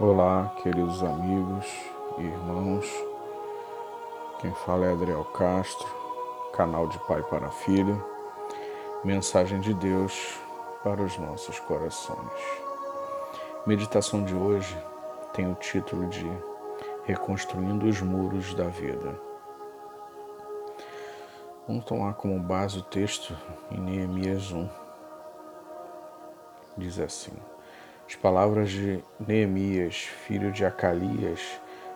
Olá, queridos amigos e irmãos. Quem fala é Adriel Castro, canal de Pai para Filho. Mensagem de Deus para os nossos corações. Meditação de hoje tem o título de Reconstruindo os Muros da Vida. Vamos tomar como base o texto em Neemias 1. Diz assim: As palavras de Neemias, filho de Acalias,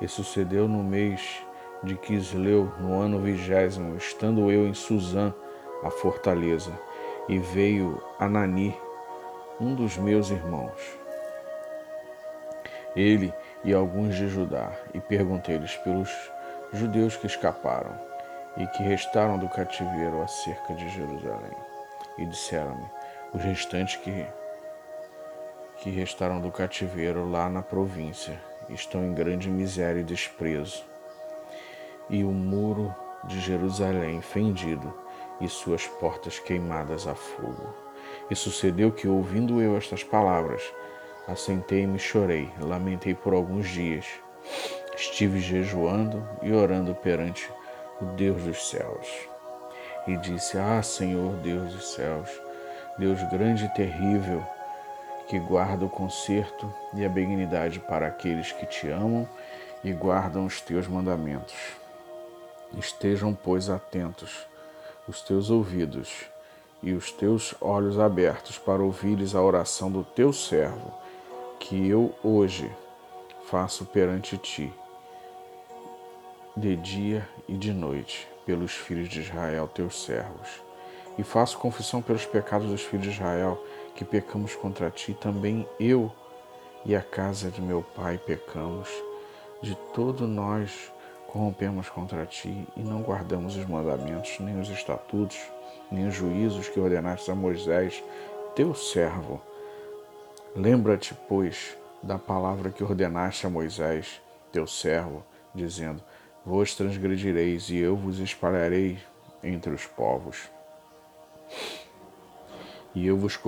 e sucedeu no mês de Quisleu, no ano vigésimo, estando eu em Suzã, a fortaleza, e veio Anani, um dos meus irmãos. Ele e alguns de Judá, e perguntei-lhes pelos judeus que escaparam e que restaram do cativeiro acerca de Jerusalém. E disseram-me, os restantes que, que restaram do cativeiro lá na província estão em grande miséria e desprezo. E o muro de Jerusalém fendido e suas portas queimadas a fogo. E sucedeu que, ouvindo eu estas palavras, assentei-me e chorei, lamentei por alguns dias. Estive jejuando e orando perante o Deus dos céus. E disse: Ah, Senhor, Deus dos céus, Deus grande e terrível, que guarda o conserto e a benignidade para aqueles que te amam e guardam os teus mandamentos. Estejam, pois, atentos os teus ouvidos e os teus olhos abertos para ouvires a oração do teu servo, que eu hoje faço perante ti de dia e de noite pelos filhos de Israel, teus servos. E faço confissão pelos pecados dos filhos de Israel, que pecamos contra ti, também eu e a casa de meu pai pecamos. De todo nós corrompemos contra ti e não guardamos os mandamentos, nem os estatutos, nem os juízos que ordenaste a Moisés, teu servo. Lembra-te, pois, da palavra que ordenaste a Moisés, teu servo, dizendo: Vos transgredireis e eu vos espalharei entre os povos. E eu vos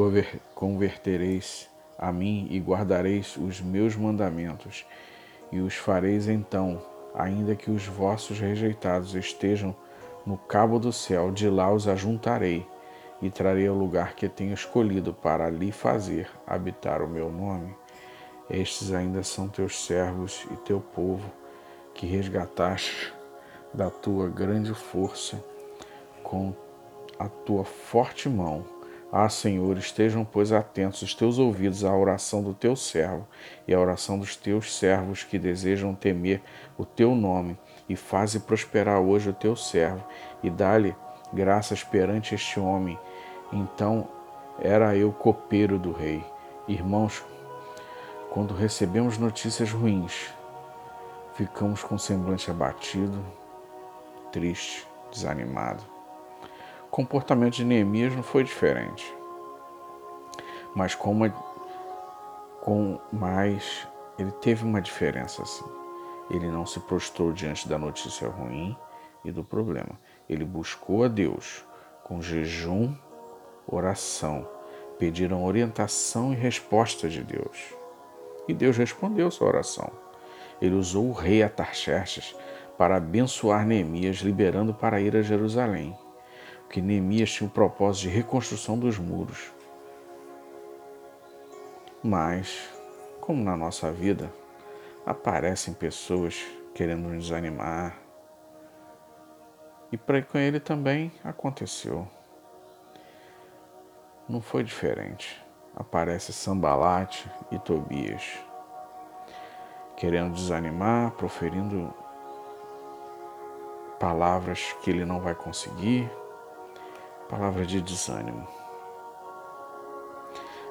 convertereis a mim e guardareis os meus mandamentos, e os fareis então, ainda que os vossos rejeitados estejam no cabo do céu, de lá os ajuntarei e trarei ao lugar que tenho escolhido para ali fazer habitar o meu nome. Estes ainda são teus servos e teu povo, que resgataste da tua grande força com a tua forte mão. Ah, Senhor, estejam, pois, atentos os teus ouvidos à oração do teu servo e à oração dos teus servos que desejam temer o teu nome, e faze prosperar hoje o teu servo, e dá-lhe graças perante este homem. Então era eu copeiro do rei. Irmãos, quando recebemos notícias ruins, ficamos com o semblante abatido, triste, desanimado. O comportamento de Neemias não foi diferente. Mas com com mais ele teve uma diferença assim. Ele não se prostrou diante da notícia ruim e do problema. Ele buscou a Deus com jejum, oração, pediram orientação e resposta de Deus. E Deus respondeu sua oração. Ele usou o rei Atarxerxes para abençoar Neemias, liberando para ir a Jerusalém, porque Neemias tinha o propósito de reconstrução dos muros. Mas, como na nossa vida, aparecem pessoas querendo nos desanimar, e para com ele também aconteceu. Não foi diferente. Aparece Sambalate e Tobias querendo desanimar, proferindo palavras que ele não vai conseguir, palavras de desânimo.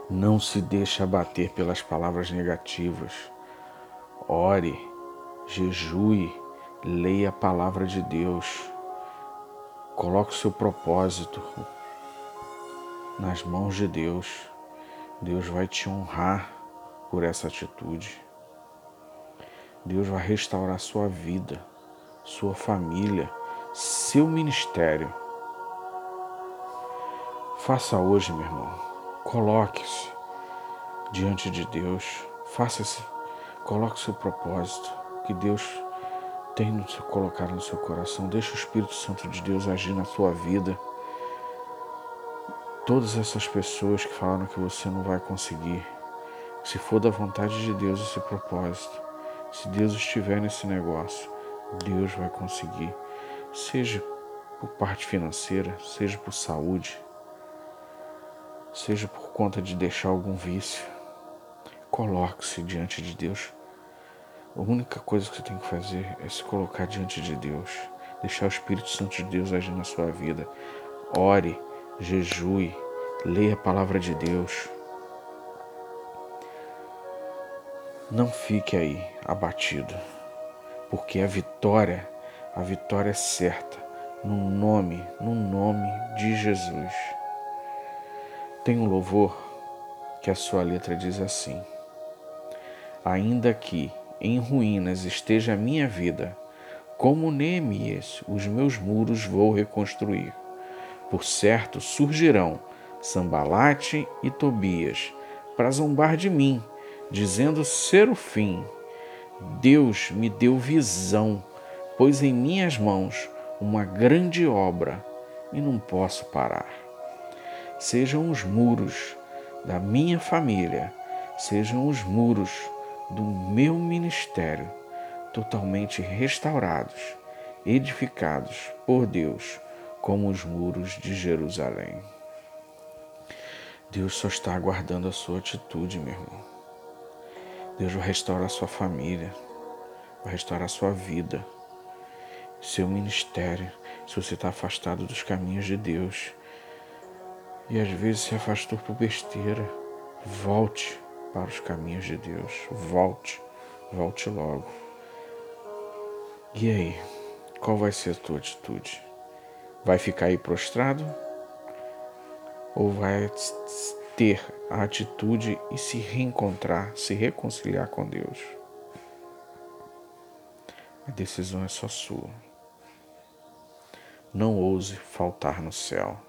Não se deixe abater pelas palavras negativas. Ore, jejue, leia a palavra de Deus. Coloque o seu propósito nas mãos de Deus. Deus vai te honrar por essa atitude. Deus vai restaurar sua vida, sua família, seu ministério. Faça hoje, meu irmão. Coloque-se diante de Deus. Faça-se. Coloque seu propósito que Deus tem no seu, colocado no seu coração. Deixe o Espírito Santo de Deus agir na sua vida. Todas essas pessoas que falaram que você não vai conseguir, se for da vontade de Deus esse propósito, se Deus estiver nesse negócio, Deus vai conseguir. Seja por parte financeira, seja por saúde, seja por conta de deixar algum vício. Coloque-se diante de Deus. A única coisa que você tem que fazer é se colocar diante de Deus, deixar o Espírito Santo de Deus agir na sua vida. Ore, jejue, leia a palavra de Deus. Não fique aí abatido, porque a vitória, a vitória é certa, no nome, no nome de Jesus. Tem um louvor que a sua letra diz assim: Ainda que em ruínas esteja a minha vida, como Neemias, os meus muros vou reconstruir. Por certo surgirão Sambalate e Tobias para zombar de mim dizendo ser o fim. Deus me deu visão, pôs em minhas mãos uma grande obra e não posso parar. Sejam os muros da minha família, sejam os muros do meu ministério totalmente restaurados, edificados por Deus, como os muros de Jerusalém. Deus só está aguardando a sua atitude, meu irmão. Deus vai restaurar a sua família, vai restaurar a sua vida, seu ministério, se você está afastado dos caminhos de Deus. E às vezes se afastou por besteira. Volte para os caminhos de Deus. Volte, volte logo. E aí, qual vai ser a tua atitude? Vai ficar aí prostrado? Ou vai ter a atitude e se reencontrar, se reconciliar com Deus. A decisão é só sua. Não ouse faltar no céu.